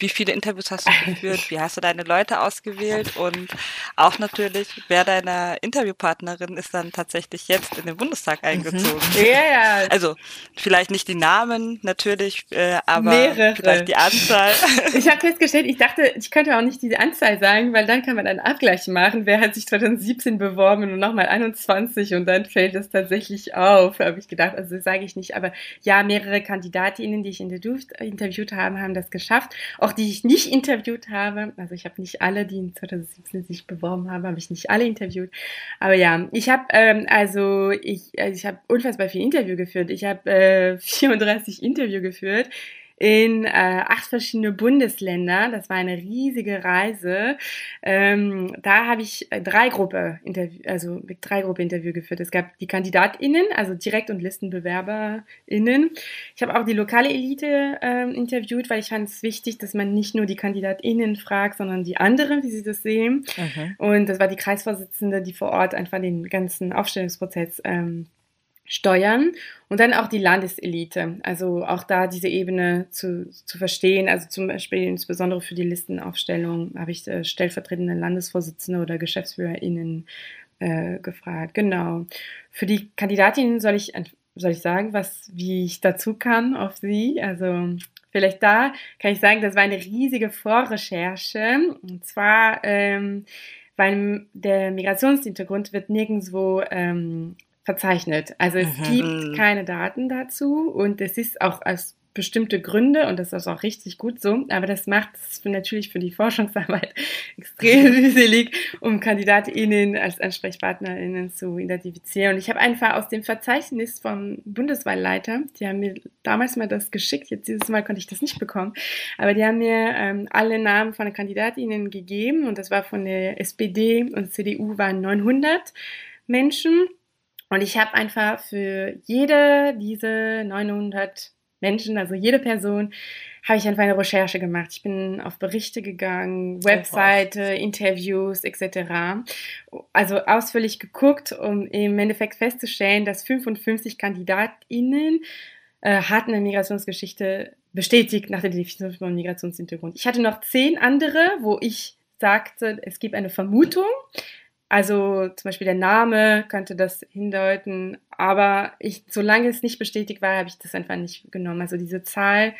wie viele Interviews hast du geführt, wie hast du deine Leute ausgewählt und auch natürlich, wer deiner Interviewpartnerin ist dann tatsächlich jetzt in den Bundestag mhm. eingezogen. Mhm. Ja, ja. Also vielleicht nicht die Namen natürlich, äh, aber Mehrere. vielleicht die Anzahl. Ich habe festgestellt, ich dachte, ich könnte auch nicht diese Anzahl sagen, weil dann kann man einen Abgleich machen. Wer hat sich 2017 beworben und nochmal 21 und dann fällt es tatsächlich auf, habe ich gedacht. Also das sage ich nicht, aber ja, mehrere Kandidatinnen, die ich interviewt, interviewt habe, haben das geschafft. Auch die ich nicht interviewt habe, also ich habe nicht alle, die in 2017 sich beworben haben, habe ich nicht alle interviewt. Aber ja, ich habe ähm, also ich, also ich habe unfassbar viel Interview geführt. Ich habe äh, 34 Interview geführt in äh, acht verschiedene Bundesländer. Das war eine riesige Reise. Ähm, da habe ich äh, drei Gruppe Interview, also mit drei Gruppe Interview geführt. Es gab die KandidatInnen, also Direkt- und ListenbewerberInnen. Ich habe auch die lokale Elite äh, interviewt, weil ich fand es wichtig, dass man nicht nur die KandidatInnen fragt, sondern die anderen, wie sie das sehen. Mhm. Und das war die Kreisvorsitzende, die vor Ort einfach den ganzen Aufstellungsprozess ähm, steuern und dann auch die Landeselite, also auch da diese Ebene zu, zu verstehen, also zum Beispiel insbesondere für die Listenaufstellung habe ich äh, stellvertretende Landesvorsitzende oder GeschäftsführerInnen äh, gefragt. Genau. Für die Kandidatinnen soll ich, soll ich sagen, was, wie ich dazu kann auf sie, also vielleicht da kann ich sagen, das war eine riesige Vorrecherche und zwar ähm, weil der Migrationshintergrund wird nirgendwo ähm, verzeichnet. Also es mhm. gibt mhm. keine Daten dazu und es ist auch aus bestimmte Gründe und das ist auch richtig gut so, aber das macht es natürlich für die Forschungsarbeit extrem mühselig, um KandidatInnen als AnsprechpartnerInnen zu identifizieren. Und ich habe einfach aus dem Verzeichnis vom Bundeswahlleiter, die haben mir damals mal das geschickt, jetzt dieses Mal konnte ich das nicht bekommen, aber die haben mir ähm, alle Namen von den KandidatInnen gegeben und das war von der SPD und CDU waren 900 Menschen und ich habe einfach für jede diese 900 Menschen, also jede Person, habe ich einfach eine Recherche gemacht. Ich bin auf Berichte gegangen, Webseite, Interviews etc. Also ausführlich geguckt, um im Endeffekt festzustellen, dass 55 KandidatInnen äh, hatten eine Migrationsgeschichte bestätigt nach der Definition von Migrationshintergrund. Ich hatte noch zehn andere, wo ich sagte, es gibt eine Vermutung, also zum Beispiel der Name könnte das hindeuten, aber ich, solange es nicht bestätigt war, habe ich das einfach nicht genommen. Also diese Zahl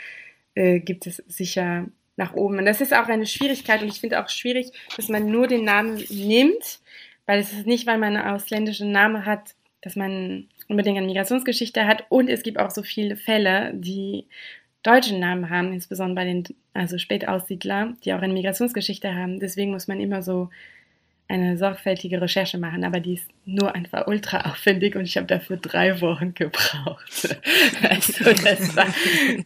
äh, gibt es sicher nach oben. Und das ist auch eine Schwierigkeit und ich finde auch schwierig, dass man nur den Namen nimmt, weil es ist nicht, weil man einen ausländischen Namen hat, dass man unbedingt eine Migrationsgeschichte hat und es gibt auch so viele Fälle, die deutschen Namen haben, insbesondere bei den also Spätaussiedler, die auch eine Migrationsgeschichte haben. Deswegen muss man immer so eine sorgfältige Recherche machen, aber die ist nur einfach ultra aufwendig und ich habe dafür drei Wochen gebraucht. Also das war,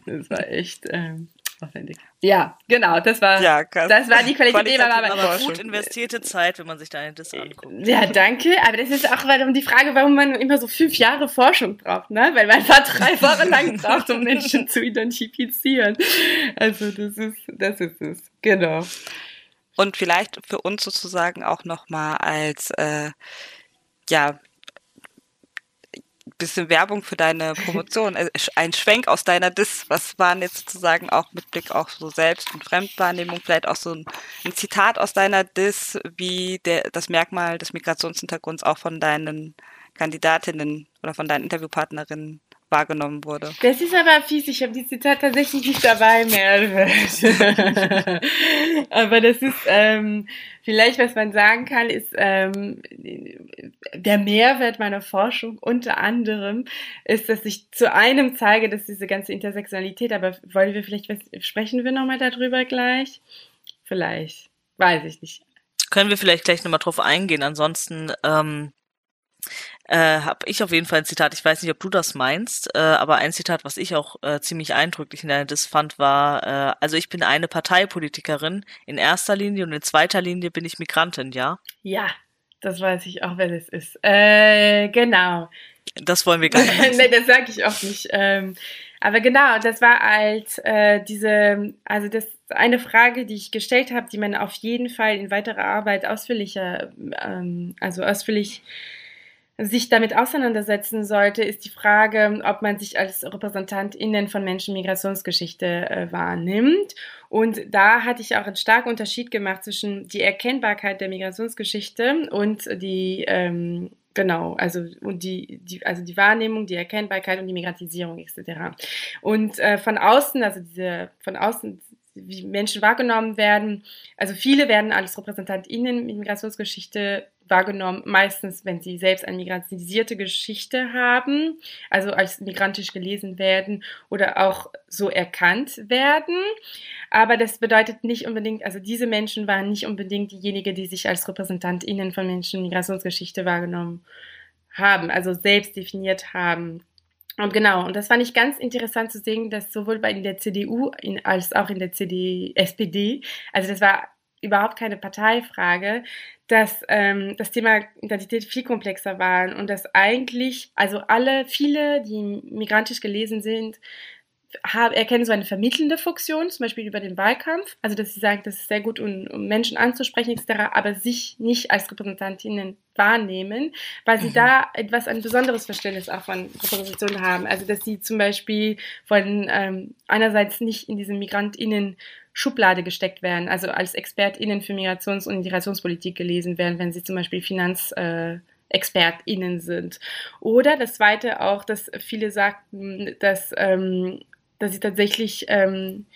das war echt ähm, aufwendig. Ja, genau, das war, ja, das war die Qualität. Aber, aber gut investierte Zeit, wenn man sich deine Diss anguckt. Ja, danke. Aber das ist auch warum die Frage, warum man immer so fünf Jahre Forschung braucht, ne? Weil man einfach drei Wochen lang braucht, um Menschen zu identifizieren. Also das ist, das ist es. Genau. Und vielleicht für uns sozusagen auch nochmal als, äh, ja, bisschen Werbung für deine Promotion, äh, ein Schwenk aus deiner Dis, was waren jetzt sozusagen auch mit Blick auf so Selbst- und Fremdwahrnehmung, vielleicht auch so ein, ein Zitat aus deiner Dis, wie der, das Merkmal des Migrationshintergrunds auch von deinen Kandidatinnen oder von deinen Interviewpartnerinnen wahrgenommen wurde. Das ist aber fies, ich habe die Zitat tatsächlich nicht dabei mehr. aber das ist ähm, vielleicht, was man sagen kann, ist ähm, der Mehrwert meiner Forschung unter anderem ist, dass ich zu einem zeige, dass diese ganze Intersektionalität, aber wollen wir vielleicht, was, sprechen wir nochmal darüber gleich? Vielleicht, weiß ich nicht. Können wir vielleicht gleich nochmal drauf eingehen, ansonsten ähm äh, habe ich auf jeden Fall ein Zitat. Ich weiß nicht, ob du das meinst, äh, aber ein Zitat, was ich auch äh, ziemlich eindrücklich in der Dis fand, war: äh, Also ich bin eine Parteipolitikerin in erster Linie und in zweiter Linie bin ich Migrantin, ja? Ja, das weiß ich auch, wer das ist. Äh, genau. Das wollen wir gar nicht. nee, das sage ich auch nicht. Ähm, aber genau, das war halt äh, diese, also das eine Frage, die ich gestellt habe, die man auf jeden Fall in weiterer Arbeit ausführlicher, ähm, also ausführlich sich damit auseinandersetzen sollte, ist die Frage, ob man sich als RepräsentantInnen von Menschen Migrationsgeschichte äh, wahrnimmt. Und da hatte ich auch einen starken Unterschied gemacht zwischen die Erkennbarkeit der Migrationsgeschichte und die ähm, Genau, also und die, die, also die Wahrnehmung, die Erkennbarkeit und die Migratisierung etc. Und äh, von außen, also diese von außen wie Menschen wahrgenommen werden. Also viele werden als RepräsentantInnen mit Migrationsgeschichte wahrgenommen, meistens, wenn sie selbst eine migrantisierte Geschichte haben, also als migrantisch gelesen werden oder auch so erkannt werden. Aber das bedeutet nicht unbedingt, also diese Menschen waren nicht unbedingt diejenigen, die sich als RepräsentantInnen von Menschen Migrationsgeschichte wahrgenommen haben, also selbst definiert haben. Und genau, und das fand ich ganz interessant zu sehen, dass sowohl bei in der CDU in, als auch in der CD, SPD, also das war überhaupt keine Parteifrage, dass ähm, das Thema Identität viel komplexer war und dass eigentlich, also alle, viele, die migrantisch gelesen sind, haben, erkennen so eine vermittelnde Funktion, zum Beispiel über den Wahlkampf, also dass sie sagen, das ist sehr gut, um, um Menschen anzusprechen etc., aber sich nicht als Repräsentantinnen wahrnehmen, weil sie mhm. da etwas ein besonderes Verständnis auch von Repräsentation haben. Also dass sie zum Beispiel von ähm, einerseits nicht in diese MigrantInnen Schublade gesteckt werden, also als ExpertInnen für Migrations- und Integrationspolitik gelesen werden, wenn sie zum Beispiel Finanz äh, ExpertInnen sind. Oder das zweite auch, dass viele sagten, dass ähm, dass ich tatsächlich, ähm,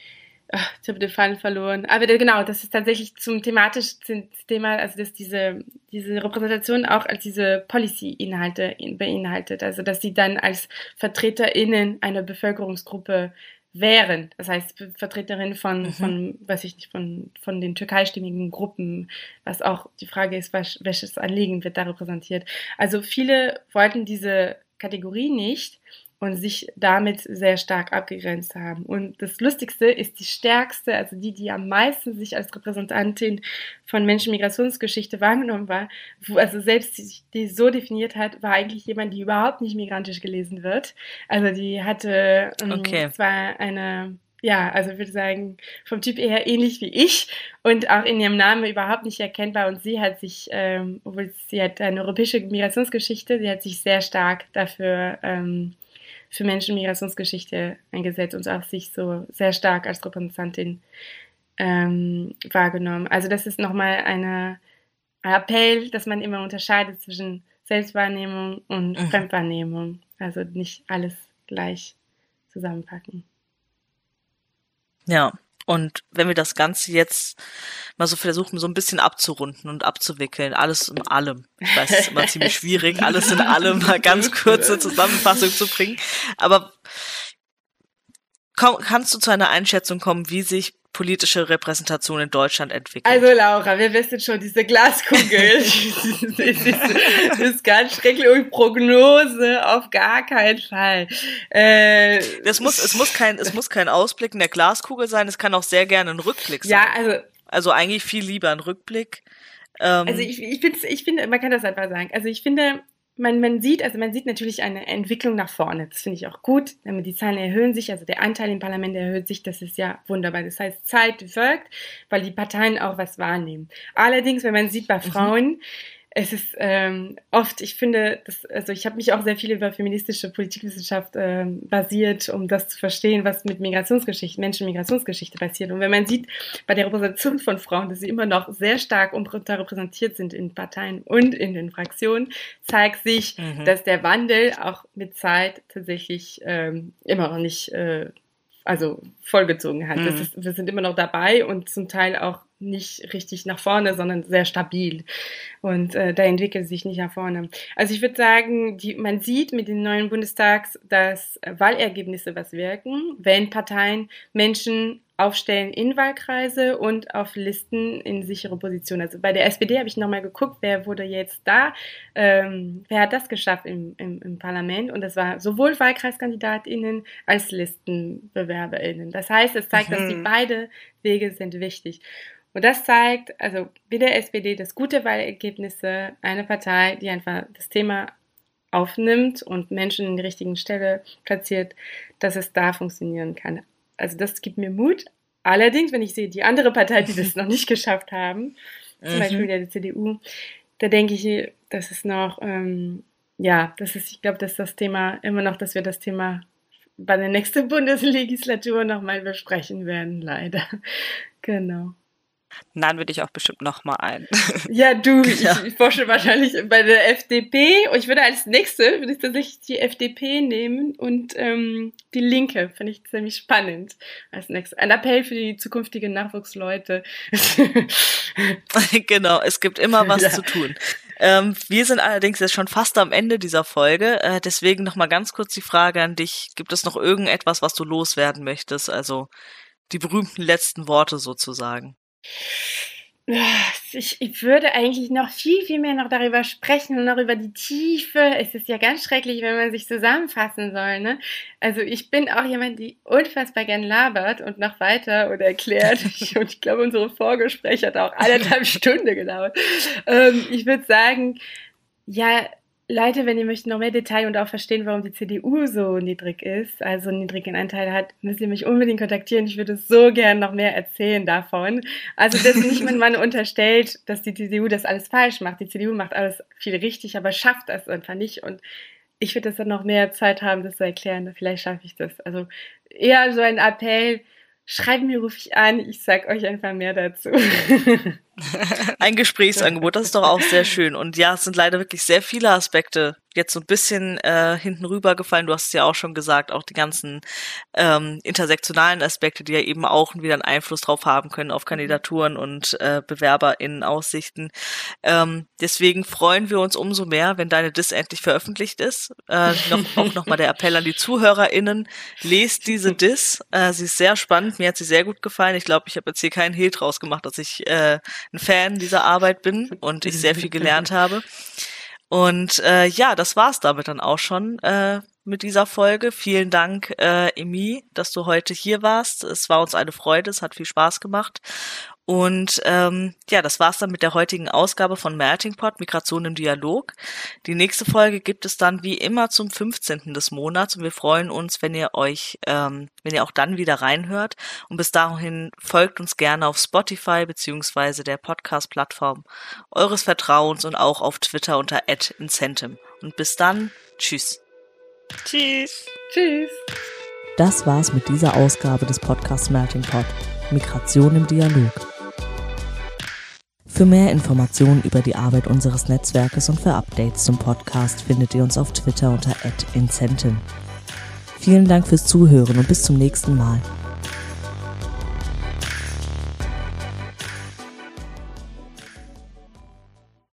ach, ich habe den Faden verloren, aber genau, das ist tatsächlich zum thematischen Thema, also dass diese, diese Repräsentation auch als diese Policy-Inhalte beinhaltet, also dass sie dann als VertreterInnen einer Bevölkerungsgruppe wären, das heißt Vertreterin von, mhm. von, weiß ich nicht, von, von den türkeistimmigen Gruppen, was auch die Frage ist, was, welches Anliegen wird da repräsentiert. Also viele wollten diese Kategorie nicht, und sich damit sehr stark abgegrenzt haben. Und das Lustigste ist die stärkste, also die, die am meisten sich als Repräsentantin von Menschenmigrationsgeschichte wahrgenommen war, wo also selbst die, die so definiert hat, war eigentlich jemand, die überhaupt nicht migrantisch gelesen wird. Also die hatte ähm, okay. zwar eine ja, also ich würde sagen, vom Typ eher ähnlich wie ich und auch in ihrem Namen überhaupt nicht erkennbar. Und sie hat sich, ähm, obwohl sie hat eine europäische Migrationsgeschichte, sie hat sich sehr stark dafür ähm, für Menschen Migrationsgeschichte eingesetzt und auch sich so sehr stark als Repräsentantin ähm, wahrgenommen. Also das ist nochmal eine, ein Appell, dass man immer unterscheidet zwischen Selbstwahrnehmung und mhm. Fremdwahrnehmung. Also nicht alles gleich zusammenpacken. Ja, und wenn wir das Ganze jetzt mal so versuchen, so ein bisschen abzurunden und abzuwickeln, alles in allem. Ich weiß, es ist immer ziemlich schwierig, alles in allem mal ganz kurze Zusammenfassung zu bringen. Aber komm, kannst du zu einer Einschätzung kommen, wie sich politische Repräsentation in Deutschland entwickelt. Also Laura, wir wissen schon, diese Glaskugel das, ist, das ist ganz schrecklich und Prognose auf gar keinen Fall. Äh, es muss, es muss kein, es muss kein Ausblick in der Glaskugel sein. Es kann auch sehr gerne ein Rückblick sein. Ja, also also eigentlich viel lieber ein Rückblick. Ähm, also ich, ich finde, ich finde, man kann das einfach sagen. Also ich finde, man, man sieht, also man sieht natürlich eine Entwicklung nach vorne. Das finde ich auch gut. Die Zahlen erhöhen sich, also der Anteil im Parlament erhöht sich. Das ist ja wunderbar. Das heißt, Zeit wirkt, weil die Parteien auch was wahrnehmen. Allerdings, wenn man sieht bei mhm. Frauen, es ist ähm, oft, ich finde, das, also ich habe mich auch sehr viel über feministische Politikwissenschaft ähm, basiert, um das zu verstehen, was mit Migrationsgeschichte, Menschen-Migrationsgeschichte passiert. Und wenn man sieht, bei der Repräsentation von Frauen, dass sie immer noch sehr stark unterrepräsentiert sind in Parteien und in den Fraktionen, zeigt sich, mhm. dass der Wandel auch mit Zeit tatsächlich ähm, immer noch nicht äh, also vollgezogen hat. Mhm. Ist, wir sind immer noch dabei und zum Teil auch nicht richtig nach vorne, sondern sehr stabil. Und äh, da entwickelt sich nicht nach vorne. Also ich würde sagen, die, man sieht mit den neuen Bundestags, dass Wahlergebnisse was wirken, wenn Parteien Menschen aufstellen in Wahlkreise und auf Listen in sichere Positionen. Also bei der SPD habe ich nochmal geguckt, wer wurde jetzt da, ähm, wer hat das geschafft im, im, im Parlament und das war sowohl WahlkreiskandidatInnen als ListenbewerberInnen. Das heißt, es zeigt, mhm. dass die mhm. beide Wege sind wichtig. Und das zeigt, also wie der SPD, das gute Wahlergebnisse, eine Partei, die einfach das Thema aufnimmt und Menschen in die richtigen Stelle platziert, dass es da funktionieren kann also das gibt mir Mut. Allerdings, wenn ich sehe, die andere Partei, die das noch nicht geschafft haben, zum mhm. Beispiel der CDU, da denke ich, das ist noch, ähm, ja, das ist, ich glaube, dass das Thema immer noch, dass wir das Thema bei der nächsten Bundeslegislatur nochmal besprechen werden, leider. Genau. Dann würde ich auch bestimmt nochmal ein. Ja, du, ja. Ich, ich, forsche wahrscheinlich bei der FDP und ich würde als nächste, würde ich tatsächlich die FDP nehmen und ähm, die Linke, finde ich ziemlich spannend als nächstes. Ein Appell für die zukünftigen Nachwuchsleute. genau, es gibt immer was ja. zu tun. Ähm, wir sind allerdings jetzt schon fast am Ende dieser Folge, äh, deswegen nochmal ganz kurz die Frage an dich. Gibt es noch irgendetwas, was du loswerden möchtest? Also die berühmten letzten Worte sozusagen. Ich, ich würde eigentlich noch viel, viel mehr noch darüber sprechen und noch über die Tiefe. Es ist ja ganz schrecklich, wenn man sich zusammenfassen soll. Ne? Also ich bin auch jemand, die unfassbar gern labert und noch weiter oder erklärt. und ich glaube, unsere Vorgespräche hat auch anderthalb Stunden gedauert. Ähm, ich würde sagen, ja, Leute, wenn ihr möchtet noch mehr Detail und auch verstehen, warum die CDU so niedrig ist, also einen niedrigen Anteil hat, müsst ihr mich unbedingt kontaktieren. Ich würde so gern noch mehr erzählen davon. Also, dass nicht, wenn man unterstellt, dass die CDU das alles falsch macht. Die CDU macht alles viel richtig, aber schafft das einfach nicht. Und ich würde das dann noch mehr Zeit haben, das zu erklären. Vielleicht schaffe ich das. Also, eher so ein Appell, schreibt mir, rufe ich an, ich sag euch einfach mehr dazu. Ein Gesprächsangebot, das ist doch auch sehr schön. Und ja, es sind leider wirklich sehr viele Aspekte jetzt so ein bisschen äh, hinten rübergefallen. Du hast es ja auch schon gesagt, auch die ganzen ähm, intersektionalen Aspekte, die ja eben auch wieder einen Einfluss drauf haben können auf Kandidaturen und äh, BewerberInnen-Aussichten. Ähm, deswegen freuen wir uns umso mehr, wenn deine Dis endlich veröffentlicht ist. Äh, noch, auch nochmal der Appell an die ZuhörerInnen, lest diese Dis. Äh, sie ist sehr spannend, mir hat sie sehr gut gefallen. Ich glaube, ich habe jetzt hier keinen Hehl draus gemacht, dass ich äh, ein Fan dieser Arbeit bin und ich sehr viel gelernt habe. Und äh, ja, das war's damit dann auch schon äh, mit dieser Folge. Vielen Dank, äh, Emi, dass du heute hier warst. Es war uns eine Freude, es hat viel Spaß gemacht. Und ähm, ja, das war's dann mit der heutigen Ausgabe von Melting Pot, Migration im Dialog. Die nächste Folge gibt es dann wie immer zum 15. des Monats und wir freuen uns, wenn ihr euch, ähm, wenn ihr auch dann wieder reinhört. Und bis dahin folgt uns gerne auf Spotify beziehungsweise der Podcast-Plattform eures Vertrauens und auch auf Twitter unter @incentum. Und bis dann, tschüss. Tschüss. Tschüss. Das war's mit dieser Ausgabe des Podcasts Melting Pot. Migration im Dialog. Für mehr Informationen über die Arbeit unseres Netzwerkes und für Updates zum Podcast findet ihr uns auf Twitter unter @incentin. Vielen Dank fürs Zuhören und bis zum nächsten Mal.